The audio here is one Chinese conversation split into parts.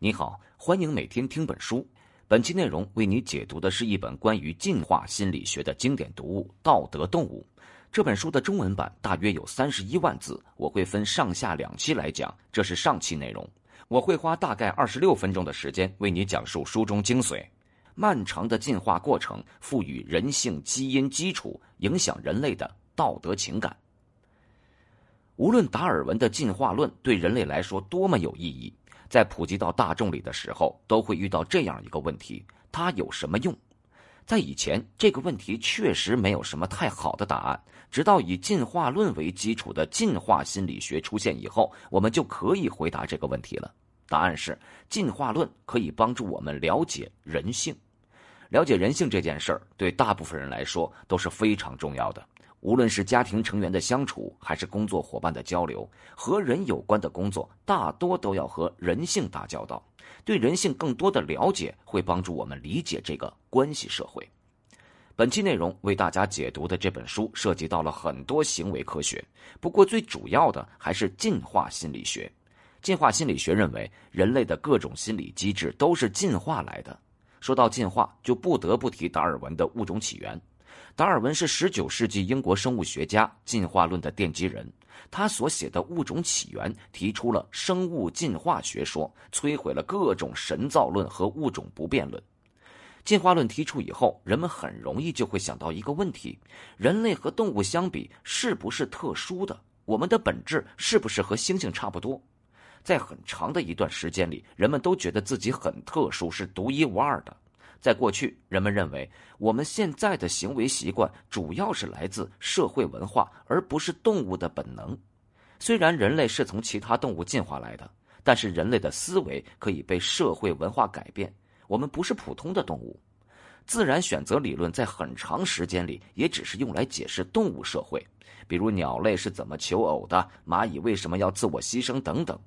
你好，欢迎每天听本书。本期内容为你解读的是一本关于进化心理学的经典读物《道德动物》。这本书的中文版大约有三十一万字，我会分上下两期来讲。这是上期内容，我会花大概二十六分钟的时间为你讲述书中精髓。漫长的进化过程赋予人性基因基础，影响人类的道德情感。无论达尔文的进化论对人类来说多么有意义。在普及到大众里的时候，都会遇到这样一个问题：它有什么用？在以前，这个问题确实没有什么太好的答案。直到以进化论为基础的进化心理学出现以后，我们就可以回答这个问题了。答案是：进化论可以帮助我们了解人性。了解人性这件事儿，对大部分人来说都是非常重要的。无论是家庭成员的相处，还是工作伙伴的交流，和人有关的工作，大多都要和人性打交道。对人性更多的了解，会帮助我们理解这个关系社会。本期内容为大家解读的这本书，涉及到了很多行为科学，不过最主要的还是进化心理学。进化心理学认为，人类的各种心理机制都是进化来的。说到进化，就不得不提达尔文的物种起源。达尔文是19世纪英国生物学家，进化论的奠基人。他所写的《物种起源》提出了生物进化学说，摧毁了各种神造论和物种不变论。进化论提出以后，人们很容易就会想到一个问题：人类和动物相比，是不是特殊的？我们的本质是不是和猩猩差不多？在很长的一段时间里，人们都觉得自己很特殊，是独一无二的。在过去，人们认为我们现在的行为习惯主要是来自社会文化，而不是动物的本能。虽然人类是从其他动物进化来的，但是人类的思维可以被社会文化改变。我们不是普通的动物。自然选择理论在很长时间里也只是用来解释动物社会，比如鸟类是怎么求偶的，蚂蚁为什么要自我牺牲等等。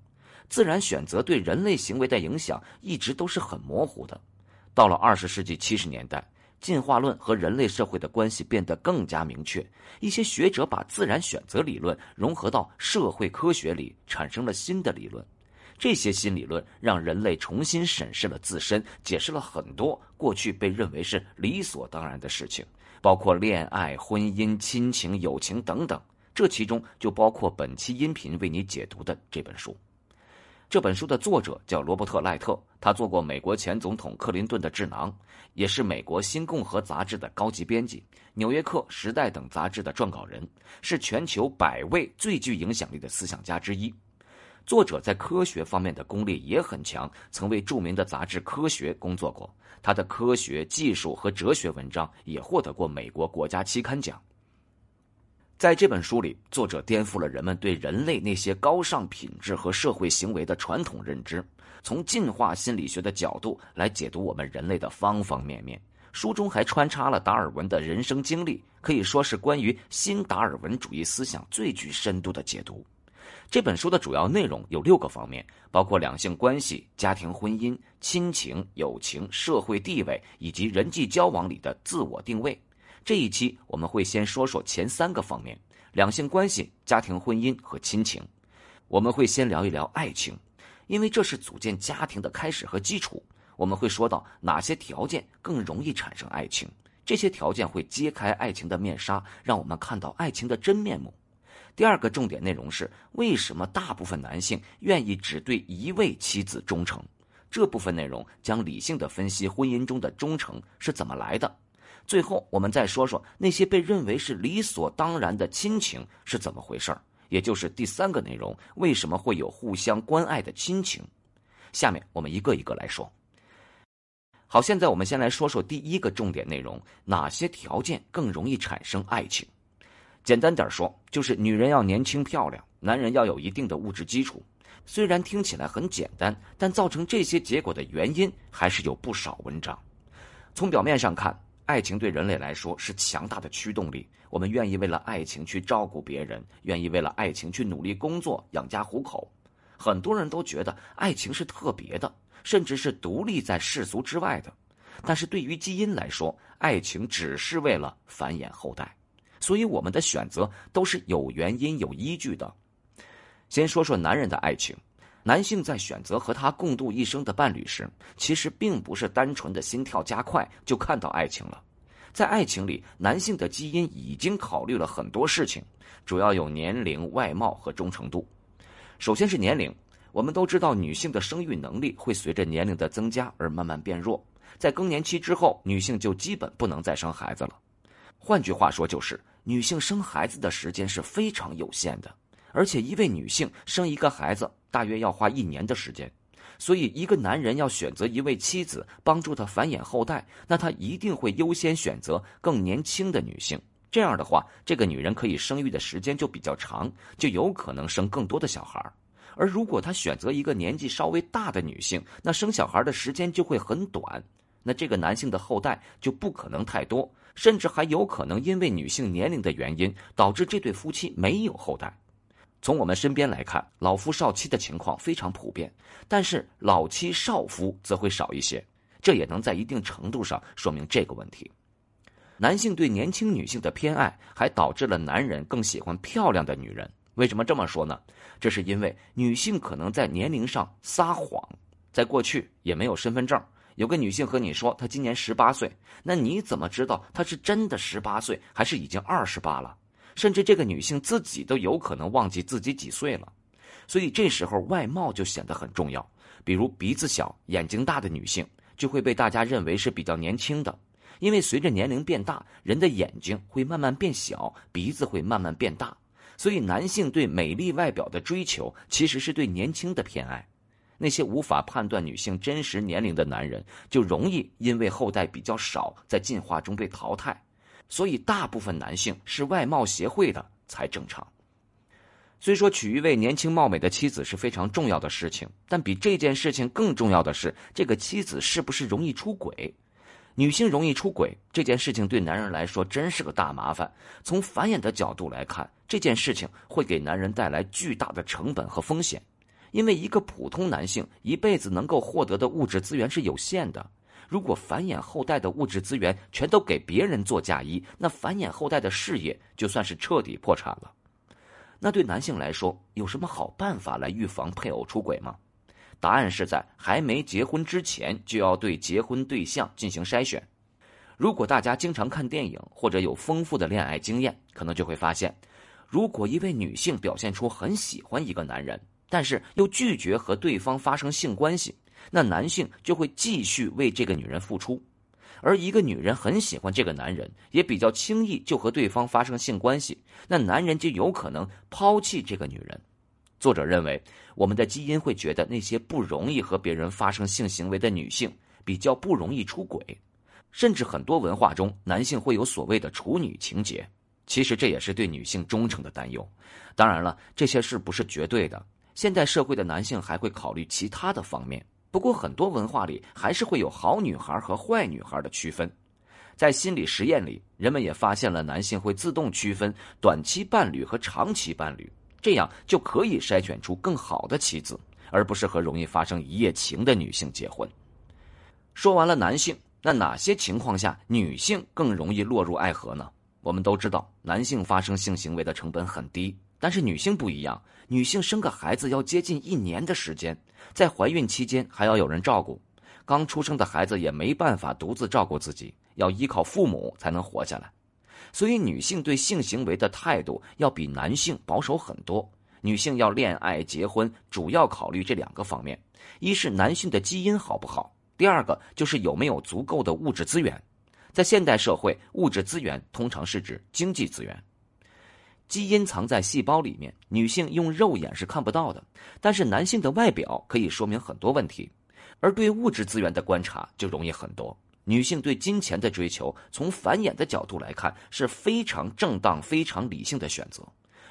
自然选择对人类行为的影响一直都是很模糊的。到了二十世纪七十年代，进化论和人类社会的关系变得更加明确。一些学者把自然选择理论融合到社会科学里，产生了新的理论。这些新理论让人类重新审视了自身，解释了很多过去被认为是理所当然的事情，包括恋爱、婚姻、亲情、友情等等。这其中就包括本期音频为你解读的这本书。这本书的作者叫罗伯特·赖特，他做过美国前总统克林顿的智囊，也是美国《新共和》杂志的高级编辑，《纽约客》《时代》等杂志的撰稿人，是全球百位最具影响力的思想家之一。作者在科学方面的功力也很强，曾为著名的杂志《科学》工作过。他的科学技术和哲学文章也获得过美国国家期刊奖。在这本书里，作者颠覆了人们对人类那些高尚品质和社会行为的传统认知，从进化心理学的角度来解读我们人类的方方面面。书中还穿插了达尔文的人生经历，可以说是关于新达尔文主义思想最具深度的解读。这本书的主要内容有六个方面，包括两性关系、家庭婚姻、亲情、友情、社会地位以及人际交往里的自我定位。这一期我们会先说说前三个方面：两性关系、家庭婚姻和亲情。我们会先聊一聊爱情，因为这是组建家庭的开始和基础。我们会说到哪些条件更容易产生爱情，这些条件会揭开爱情的面纱，让我们看到爱情的真面目。第二个重点内容是为什么大部分男性愿意只对一位妻子忠诚。这部分内容将理性的分析婚姻中的忠诚是怎么来的。最后，我们再说说那些被认为是理所当然的亲情是怎么回事儿，也就是第三个内容：为什么会有互相关爱的亲情？下面我们一个一个来说。好，现在我们先来说说第一个重点内容：哪些条件更容易产生爱情？简单点说，就是女人要年轻漂亮，男人要有一定的物质基础。虽然听起来很简单，但造成这些结果的原因还是有不少文章。从表面上看。爱情对人类来说是强大的驱动力，我们愿意为了爱情去照顾别人，愿意为了爱情去努力工作养家糊口。很多人都觉得爱情是特别的，甚至是独立在世俗之外的。但是对于基因来说，爱情只是为了繁衍后代，所以我们的选择都是有原因、有依据的。先说说男人的爱情，男性在选择和他共度一生的伴侣时，其实并不是单纯的心跳加快就看到爱情了。在爱情里，男性的基因已经考虑了很多事情，主要有年龄、外貌和忠诚度。首先是年龄，我们都知道女性的生育能力会随着年龄的增加而慢慢变弱，在更年期之后，女性就基本不能再生孩子了。换句话说，就是女性生孩子的时间是非常有限的。而且，一位女性生一个孩子大约要花一年的时间，所以一个男人要选择一位妻子帮助他繁衍后代，那他一定会优先选择更年轻的女性。这样的话，这个女人可以生育的时间就比较长，就有可能生更多的小孩。而如果他选择一个年纪稍微大的女性，那生小孩的时间就会很短，那这个男性的后代就不可能太多，甚至还有可能因为女性年龄的原因，导致这对夫妻没有后代。从我们身边来看，老夫少妻的情况非常普遍，但是老妻少夫则会少一些。这也能在一定程度上说明这个问题。男性对年轻女性的偏爱，还导致了男人更喜欢漂亮的女人。为什么这么说呢？这是因为女性可能在年龄上撒谎，在过去也没有身份证。有个女性和你说她今年十八岁，那你怎么知道她是真的十八岁，还是已经二十八了？甚至这个女性自己都有可能忘记自己几岁了，所以这时候外貌就显得很重要。比如鼻子小、眼睛大的女性，就会被大家认为是比较年轻的，因为随着年龄变大，人的眼睛会慢慢变小，鼻子会慢慢变大，所以男性对美丽外表的追求其实是对年轻的偏爱。那些无法判断女性真实年龄的男人，就容易因为后代比较少，在进化中被淘汰。所以，大部分男性是外貌协会的才正常。虽说娶一位年轻貌美的妻子是非常重要的事情，但比这件事情更重要的是，这个妻子是不是容易出轨？女性容易出轨这件事情对男人来说真是个大麻烦。从繁衍的角度来看，这件事情会给男人带来巨大的成本和风险，因为一个普通男性一辈子能够获得的物质资源是有限的。如果繁衍后代的物质资源全都给别人做嫁衣，那繁衍后代的事业就算是彻底破产了。那对男性来说，有什么好办法来预防配偶出轨吗？答案是在还没结婚之前就要对结婚对象进行筛选。如果大家经常看电影或者有丰富的恋爱经验，可能就会发现，如果一位女性表现出很喜欢一个男人，但是又拒绝和对方发生性关系。那男性就会继续为这个女人付出，而一个女人很喜欢这个男人，也比较轻易就和对方发生性关系，那男人就有可能抛弃这个女人。作者认为，我们的基因会觉得那些不容易和别人发生性行为的女性比较不容易出轨，甚至很多文化中男性会有所谓的处女情节。其实这也是对女性忠诚的担忧。当然了，这些事不是绝对的？现代社会的男性还会考虑其他的方面。不过，很多文化里还是会有好女孩和坏女孩的区分。在心理实验里，人们也发现了男性会自动区分短期伴侣和长期伴侣，这样就可以筛选出更好的妻子，而不是和容易发生一夜情的女性结婚。说完了男性，那哪些情况下女性更容易落入爱河呢？我们都知道，男性发生性行为的成本很低。但是女性不一样，女性生个孩子要接近一年的时间，在怀孕期间还要有人照顾，刚出生的孩子也没办法独自照顾自己，要依靠父母才能活下来。所以女性对性行为的态度要比男性保守很多。女性要恋爱结婚，主要考虑这两个方面：一是男性的基因好不好，第二个就是有没有足够的物质资源。在现代社会，物质资源通常是指经济资源。基因藏在细胞里面，女性用肉眼是看不到的，但是男性的外表可以说明很多问题，而对物质资源的观察就容易很多。女性对金钱的追求，从繁衍的角度来看是非常正当、非常理性的选择。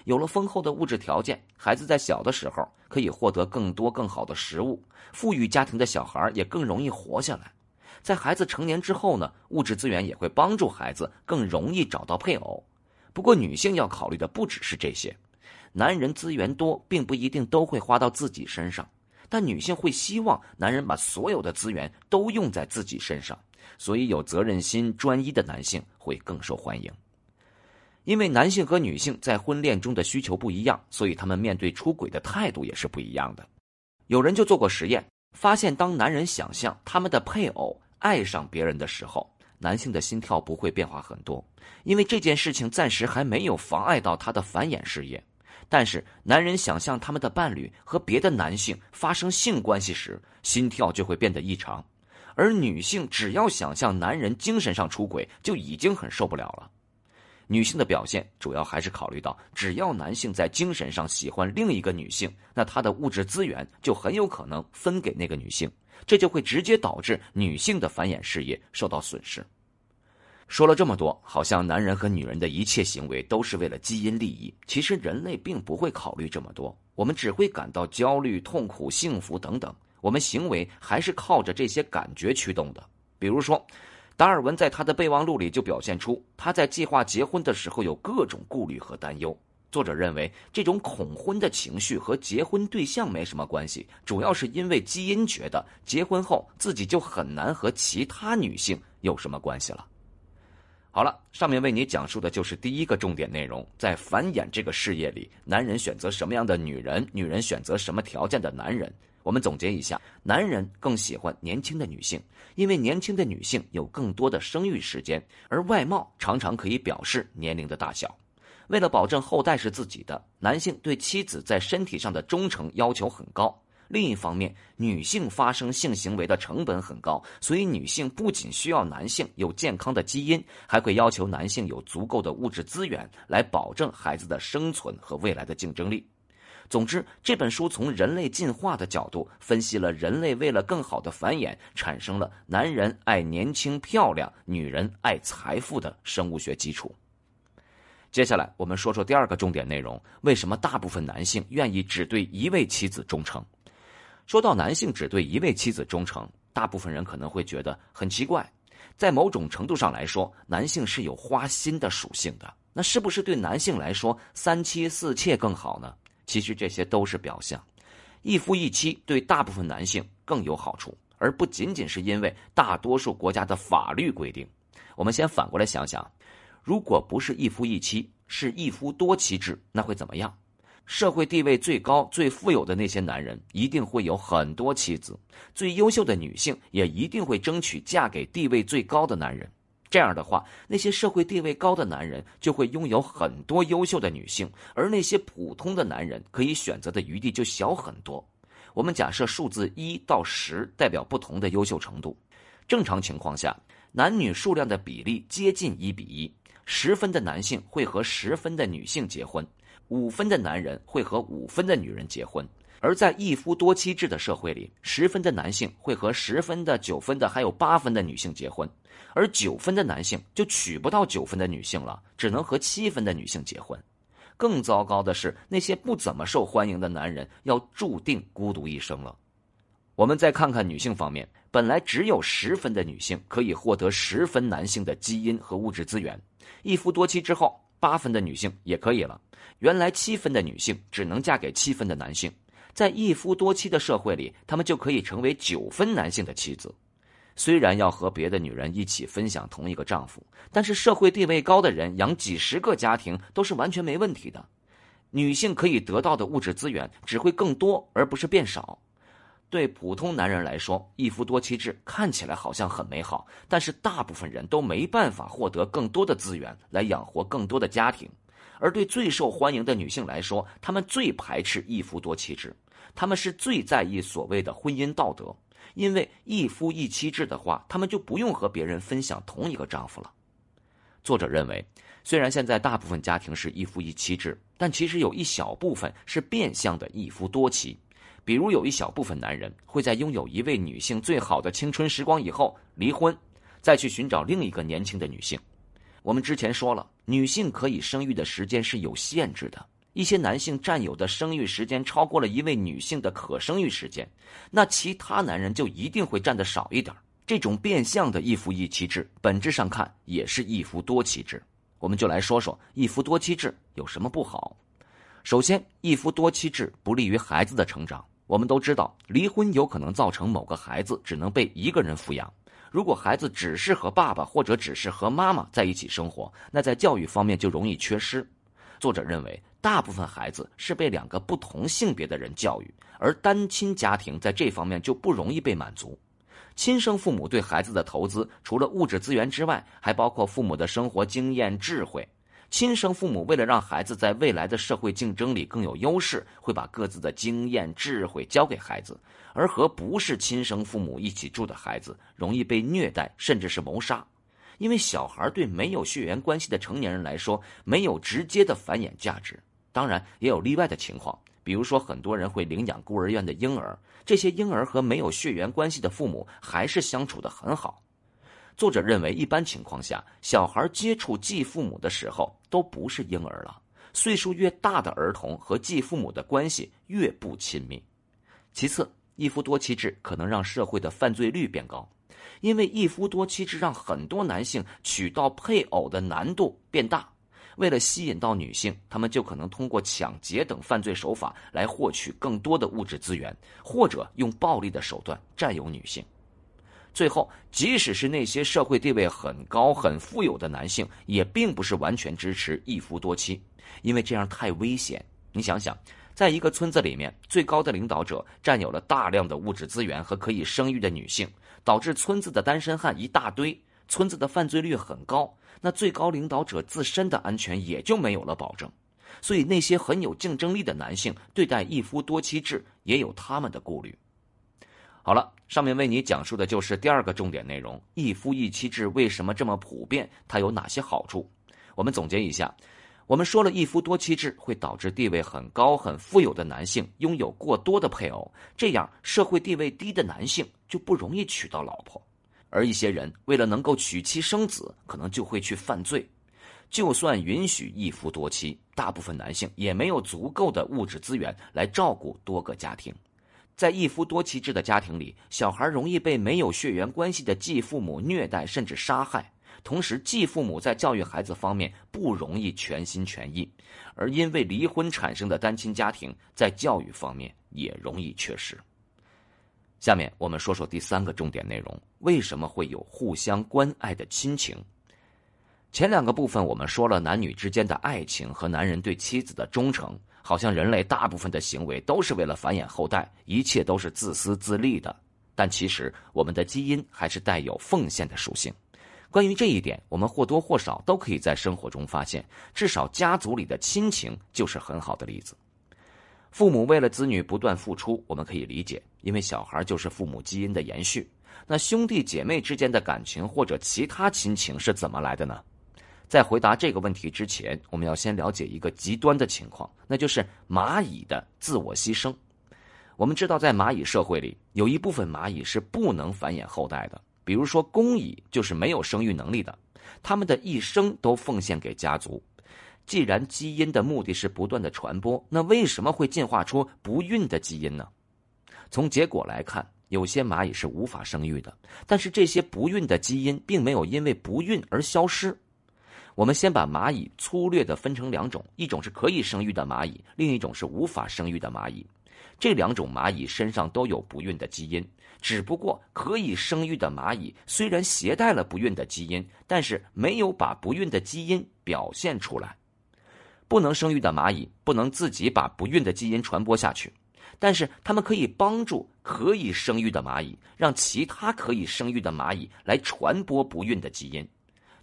有了丰厚的物质条件，孩子在小的时候可以获得更多更好的食物，富裕家庭的小孩也更容易活下来。在孩子成年之后呢，物质资源也会帮助孩子更容易找到配偶。不过，女性要考虑的不只是这些。男人资源多，并不一定都会花到自己身上，但女性会希望男人把所有的资源都用在自己身上，所以有责任心、专一的男性会更受欢迎。因为男性和女性在婚恋中的需求不一样，所以他们面对出轨的态度也是不一样的。有人就做过实验，发现当男人想象他们的配偶爱上别人的时候，男性的心跳不会变化很多，因为这件事情暂时还没有妨碍到他的繁衍事业。但是，男人想象他们的伴侣和别的男性发生性关系时，心跳就会变得异常；而女性只要想象男人精神上出轨，就已经很受不了了。女性的表现主要还是考虑到，只要男性在精神上喜欢另一个女性，那他的物质资源就很有可能分给那个女性，这就会直接导致女性的繁衍事业受到损失。说了这么多，好像男人和女人的一切行为都是为了基因利益，其实人类并不会考虑这么多，我们只会感到焦虑、痛苦、幸福等等，我们行为还是靠着这些感觉驱动的，比如说。达尔文在他的备忘录里就表现出他在计划结婚的时候有各种顾虑和担忧。作者认为，这种恐婚的情绪和结婚对象没什么关系，主要是因为基因觉得结婚后自己就很难和其他女性有什么关系了。好了，上面为你讲述的就是第一个重点内容，在繁衍这个事业里，男人选择什么样的女人，女人选择什么条件的男人。我们总结一下，男人更喜欢年轻的女性，因为年轻的女性有更多的生育时间，而外貌常常可以表示年龄的大小。为了保证后代是自己的，男性对妻子在身体上的忠诚要求很高。另一方面，女性发生性行为的成本很高，所以女性不仅需要男性有健康的基因，还会要求男性有足够的物质资源来保证孩子的生存和未来的竞争力。总之，这本书从人类进化的角度分析了人类为了更好的繁衍，产生了男人爱年轻漂亮、女人爱财富的生物学基础。接下来，我们说说第二个重点内容：为什么大部分男性愿意只对一位妻子忠诚？说到男性只对一位妻子忠诚，大部分人可能会觉得很奇怪。在某种程度上来说，男性是有花心的属性的，那是不是对男性来说三妻四妾更好呢？其实这些都是表象，一夫一妻对大部分男性更有好处，而不仅仅是因为大多数国家的法律规定。我们先反过来想想，如果不是一夫一妻，是一夫多妻制，那会怎么样？社会地位最高、最富有的那些男人一定会有很多妻子，最优秀的女性也一定会争取嫁给地位最高的男人。这样的话，那些社会地位高的男人就会拥有很多优秀的女性，而那些普通的男人可以选择的余地就小很多。我们假设数字一到十代表不同的优秀程度。正常情况下，男女数量的比例接近一比一，十分的男性会和十分的女性结婚，五分的男人会和五分的女人结婚。而在一夫多妻制的社会里，十分的男性会和十分的、九分的还有八分的女性结婚。而九分的男性就娶不到九分的女性了，只能和七分的女性结婚。更糟糕的是，那些不怎么受欢迎的男人要注定孤独一生了。我们再看看女性方面，本来只有十分的女性可以获得十分男性的基因和物质资源，一夫多妻之后，八分的女性也可以了。原来七分的女性只能嫁给七分的男性，在一夫多妻的社会里，他们就可以成为九分男性的妻子。虽然要和别的女人一起分享同一个丈夫，但是社会地位高的人养几十个家庭都是完全没问题的。女性可以得到的物质资源只会更多，而不是变少。对普通男人来说，一夫多妻制看起来好像很美好，但是大部分人都没办法获得更多的资源来养活更多的家庭。而对最受欢迎的女性来说，她们最排斥一夫多妻制，她们是最在意所谓的婚姻道德。因为一夫一妻制的话，她们就不用和别人分享同一个丈夫了。作者认为，虽然现在大部分家庭是一夫一妻制，但其实有一小部分是变相的一夫多妻。比如，有一小部分男人会在拥有一位女性最好的青春时光以后离婚，再去寻找另一个年轻的女性。我们之前说了，女性可以生育的时间是有限制的。一些男性占有的生育时间超过了一位女性的可生育时间，那其他男人就一定会占的少一点。这种变相的一夫一妻制，本质上看也是一夫多妻制。我们就来说说一夫多妻制有什么不好。首先，一夫多妻制不利于孩子的成长。我们都知道，离婚有可能造成某个孩子只能被一个人抚养。如果孩子只是和爸爸或者只是和妈妈在一起生活，那在教育方面就容易缺失。作者认为。大部分孩子是被两个不同性别的人教育，而单亲家庭在这方面就不容易被满足。亲生父母对孩子的投资，除了物质资源之外，还包括父母的生活经验、智慧。亲生父母为了让孩子在未来的社会竞争里更有优势，会把各自的经验、智慧教给孩子；而和不是亲生父母一起住的孩子，容易被虐待，甚至是谋杀。因为小孩对没有血缘关系的成年人来说，没有直接的繁衍价值。当然，也有例外的情况。比如说，很多人会领养孤儿院的婴儿，这些婴儿和没有血缘关系的父母还是相处的很好。作者认为，一般情况下，小孩接触继父母的时候都不是婴儿了。岁数越大的儿童和继父母的关系越不亲密。其次，一夫多妻制可能让社会的犯罪率变高，因为一夫多妻制让很多男性娶到配偶的难度变大。为了吸引到女性，他们就可能通过抢劫等犯罪手法来获取更多的物质资源，或者用暴力的手段占有女性。最后，即使是那些社会地位很高、很富有的男性，也并不是完全支持一夫多妻，因为这样太危险。你想想，在一个村子里面，最高的领导者占有了大量的物质资源和可以生育的女性，导致村子的单身汉一大堆。村子的犯罪率很高，那最高领导者自身的安全也就没有了保证，所以那些很有竞争力的男性对待一夫多妻制也有他们的顾虑。好了，上面为你讲述的就是第二个重点内容：一夫一妻制为什么这么普遍？它有哪些好处？我们总结一下，我们说了一夫多妻制会导致地位很高、很富有的男性拥有过多的配偶，这样社会地位低的男性就不容易娶到老婆。而一些人为了能够娶妻生子，可能就会去犯罪。就算允许一夫多妻，大部分男性也没有足够的物质资源来照顾多个家庭。在一夫多妻制的家庭里，小孩容易被没有血缘关系的继父母虐待甚至杀害。同时，继父母在教育孩子方面不容易全心全意，而因为离婚产生的单亲家庭在教育方面也容易缺失。下面我们说说第三个重点内容：为什么会有互相关爱的亲情？前两个部分我们说了男女之间的爱情和男人对妻子的忠诚，好像人类大部分的行为都是为了繁衍后代，一切都是自私自利的。但其实我们的基因还是带有奉献的属性。关于这一点，我们或多或少都可以在生活中发现，至少家族里的亲情就是很好的例子。父母为了子女不断付出，我们可以理解，因为小孩就是父母基因的延续。那兄弟姐妹之间的感情或者其他亲情是怎么来的呢？在回答这个问题之前，我们要先了解一个极端的情况，那就是蚂蚁的自我牺牲。我们知道，在蚂蚁社会里，有一部分蚂蚁是不能繁衍后代的，比如说工蚁就是没有生育能力的，它们的一生都奉献给家族。既然基因的目的是不断的传播，那为什么会进化出不孕的基因呢？从结果来看，有些蚂蚁是无法生育的，但是这些不孕的基因并没有因为不孕而消失。我们先把蚂蚁粗略的分成两种，一种是可以生育的蚂蚁，另一种是无法生育的蚂蚁。这两种蚂蚁身上都有不孕的基因，只不过可以生育的蚂蚁虽然携带了不孕的基因，但是没有把不孕的基因表现出来。不能生育的蚂蚁不能自己把不孕的基因传播下去，但是它们可以帮助可以生育的蚂蚁，让其他可以生育的蚂蚁来传播不孕的基因。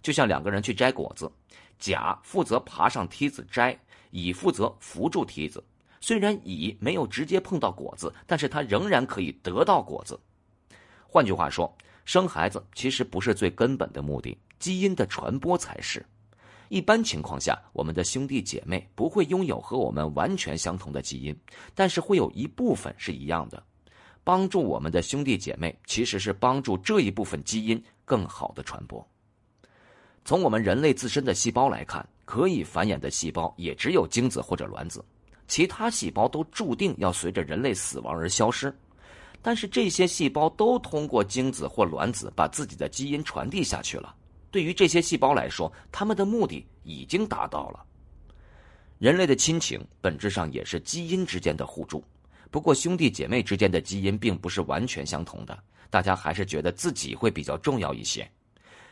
就像两个人去摘果子，甲负责爬上梯子摘，乙负责扶住梯子。虽然乙没有直接碰到果子，但是他仍然可以得到果子。换句话说，生孩子其实不是最根本的目的，基因的传播才是。一般情况下，我们的兄弟姐妹不会拥有和我们完全相同的基因，但是会有一部分是一样的。帮助我们的兄弟姐妹，其实是帮助这一部分基因更好的传播。从我们人类自身的细胞来看，可以繁衍的细胞也只有精子或者卵子，其他细胞都注定要随着人类死亡而消失。但是这些细胞都通过精子或卵子把自己的基因传递下去了。对于这些细胞来说，他们的目的已经达到了。人类的亲情本质上也是基因之间的互助，不过兄弟姐妹之间的基因并不是完全相同的，大家还是觉得自己会比较重要一些。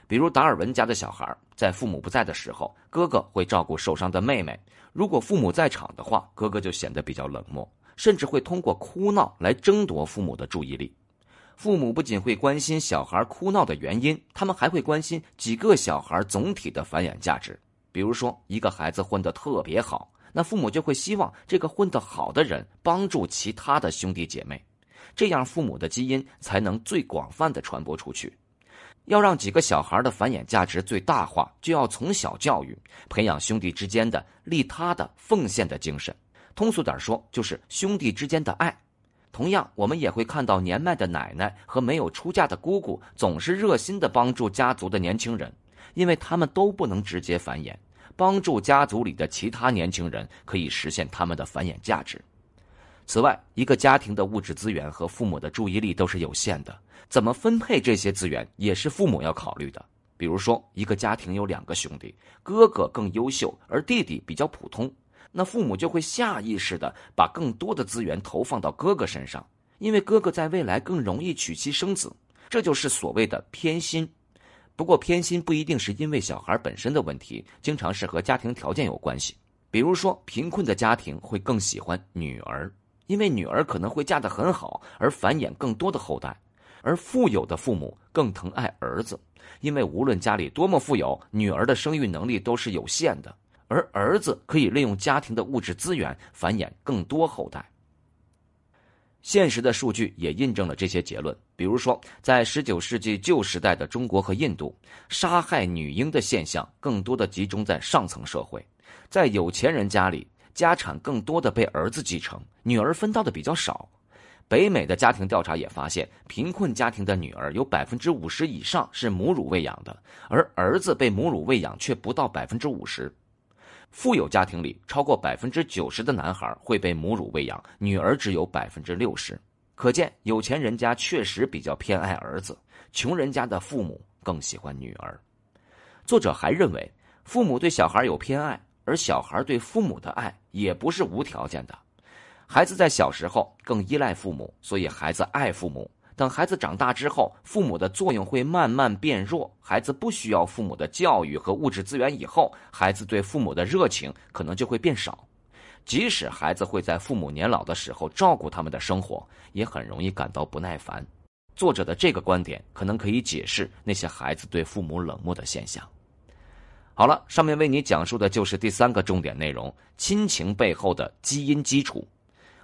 比如达尔文家的小孩，在父母不在的时候，哥哥会照顾受伤的妹妹；如果父母在场的话，哥哥就显得比较冷漠，甚至会通过哭闹来争夺父母的注意力。父母不仅会关心小孩哭闹的原因，他们还会关心几个小孩总体的繁衍价值。比如说，一个孩子混得特别好，那父母就会希望这个混得好的人帮助其他的兄弟姐妹，这样父母的基因才能最广泛的传播出去。要让几个小孩的繁衍价值最大化，就要从小教育、培养兄弟之间的利他的奉献的精神。通俗点说，就是兄弟之间的爱。同样，我们也会看到年迈的奶奶和没有出嫁的姑姑总是热心的帮助家族的年轻人，因为他们都不能直接繁衍，帮助家族里的其他年轻人可以实现他们的繁衍价值。此外，一个家庭的物质资源和父母的注意力都是有限的，怎么分配这些资源也是父母要考虑的。比如说，一个家庭有两个兄弟，哥哥更优秀，而弟弟比较普通，那父母就会下意识的把更多的资源投放到哥哥身上，因为哥哥在未来更容易娶妻生子，这就是所谓的偏心。不过，偏心不一定是因为小孩本身的问题，经常是和家庭条件有关系。比如说，贫困的家庭会更喜欢女儿。因为女儿可能会嫁得很好，而繁衍更多的后代；而富有的父母更疼爱儿子，因为无论家里多么富有，女儿的生育能力都是有限的，而儿子可以利用家庭的物质资源繁衍更多后代。现实的数据也印证了这些结论。比如说，在19世纪旧时代的中国和印度，杀害女婴的现象更多的集中在上层社会，在有钱人家里。家产更多的被儿子继承，女儿分到的比较少。北美的家庭调查也发现，贫困家庭的女儿有百分之五十以上是母乳喂养的，而儿子被母乳喂养却不到百分之五十。富有家庭里，超过百分之九十的男孩会被母乳喂养，女儿只有百分之六十。可见，有钱人家确实比较偏爱儿子，穷人家的父母更喜欢女儿。作者还认为，父母对小孩有偏爱。而小孩对父母的爱也不是无条件的，孩子在小时候更依赖父母，所以孩子爱父母。等孩子长大之后，父母的作用会慢慢变弱，孩子不需要父母的教育和物质资源以后，孩子对父母的热情可能就会变少。即使孩子会在父母年老的时候照顾他们的生活，也很容易感到不耐烦。作者的这个观点可能可以解释那些孩子对父母冷漠的现象。好了，上面为你讲述的就是第三个重点内容：亲情背后的基因基础。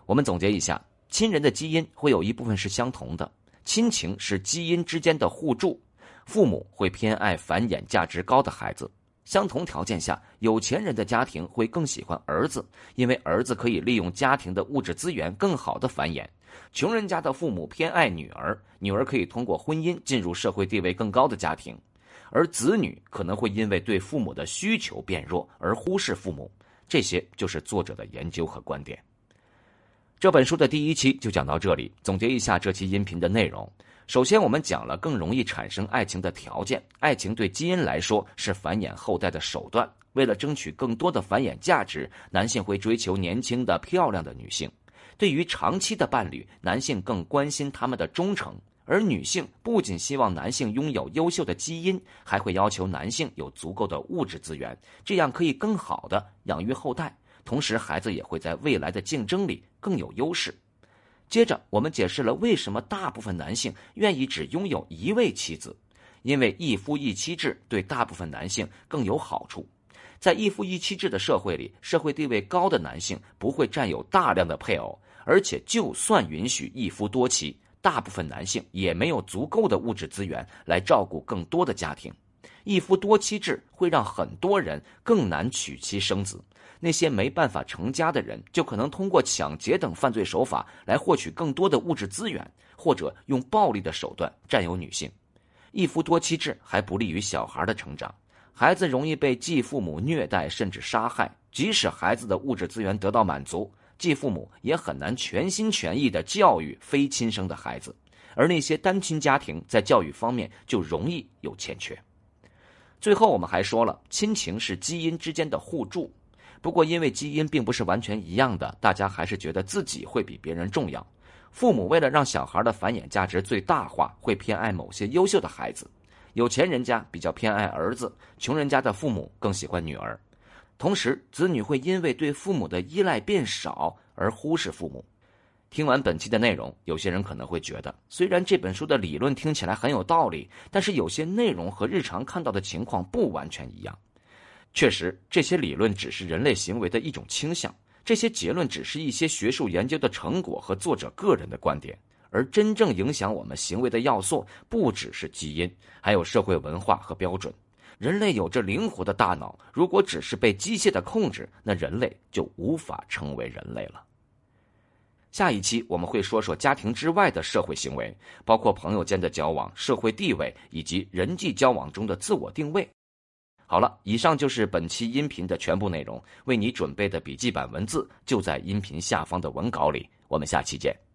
我们总结一下，亲人的基因会有一部分是相同的，亲情是基因之间的互助。父母会偏爱繁衍价值高的孩子。相同条件下，有钱人的家庭会更喜欢儿子，因为儿子可以利用家庭的物质资源更好的繁衍。穷人家的父母偏爱女儿，女儿可以通过婚姻进入社会地位更高的家庭。而子女可能会因为对父母的需求变弱而忽视父母，这些就是作者的研究和观点。这本书的第一期就讲到这里，总结一下这期音频的内容。首先，我们讲了更容易产生爱情的条件，爱情对基因来说是繁衍后代的手段。为了争取更多的繁衍价值，男性会追求年轻的、漂亮的女性。对于长期的伴侣，男性更关心他们的忠诚。而女性不仅希望男性拥有优秀的基因，还会要求男性有足够的物质资源，这样可以更好的养育后代，同时孩子也会在未来的竞争里更有优势。接着，我们解释了为什么大部分男性愿意只拥有一位妻子，因为一夫一妻制对大部分男性更有好处。在一夫一妻制的社会里，社会地位高的男性不会占有大量的配偶，而且就算允许一夫多妻。大部分男性也没有足够的物质资源来照顾更多的家庭，一夫多妻制会让很多人更难娶妻生子。那些没办法成家的人，就可能通过抢劫等犯罪手法来获取更多的物质资源，或者用暴力的手段占有女性。一夫多妻制还不利于小孩的成长，孩子容易被继父母虐待甚至杀害。即使孩子的物质资源得到满足。继父母也很难全心全意的教育非亲生的孩子，而那些单亲家庭在教育方面就容易有欠缺。最后，我们还说了，亲情是基因之间的互助。不过，因为基因并不是完全一样的，大家还是觉得自己会比别人重要。父母为了让小孩的繁衍价值最大化，会偏爱某些优秀的孩子。有钱人家比较偏爱儿子，穷人家的父母更喜欢女儿。同时，子女会因为对父母的依赖变少而忽视父母。听完本期的内容，有些人可能会觉得，虽然这本书的理论听起来很有道理，但是有些内容和日常看到的情况不完全一样。确实，这些理论只是人类行为的一种倾向，这些结论只是一些学术研究的成果和作者个人的观点。而真正影响我们行为的要素，不只是基因，还有社会文化和标准。人类有着灵活的大脑，如果只是被机械的控制，那人类就无法成为人类了。下一期我们会说说家庭之外的社会行为，包括朋友间的交往、社会地位以及人际交往中的自我定位。好了，以上就是本期音频的全部内容，为你准备的笔记版文字就在音频下方的文稿里。我们下期见。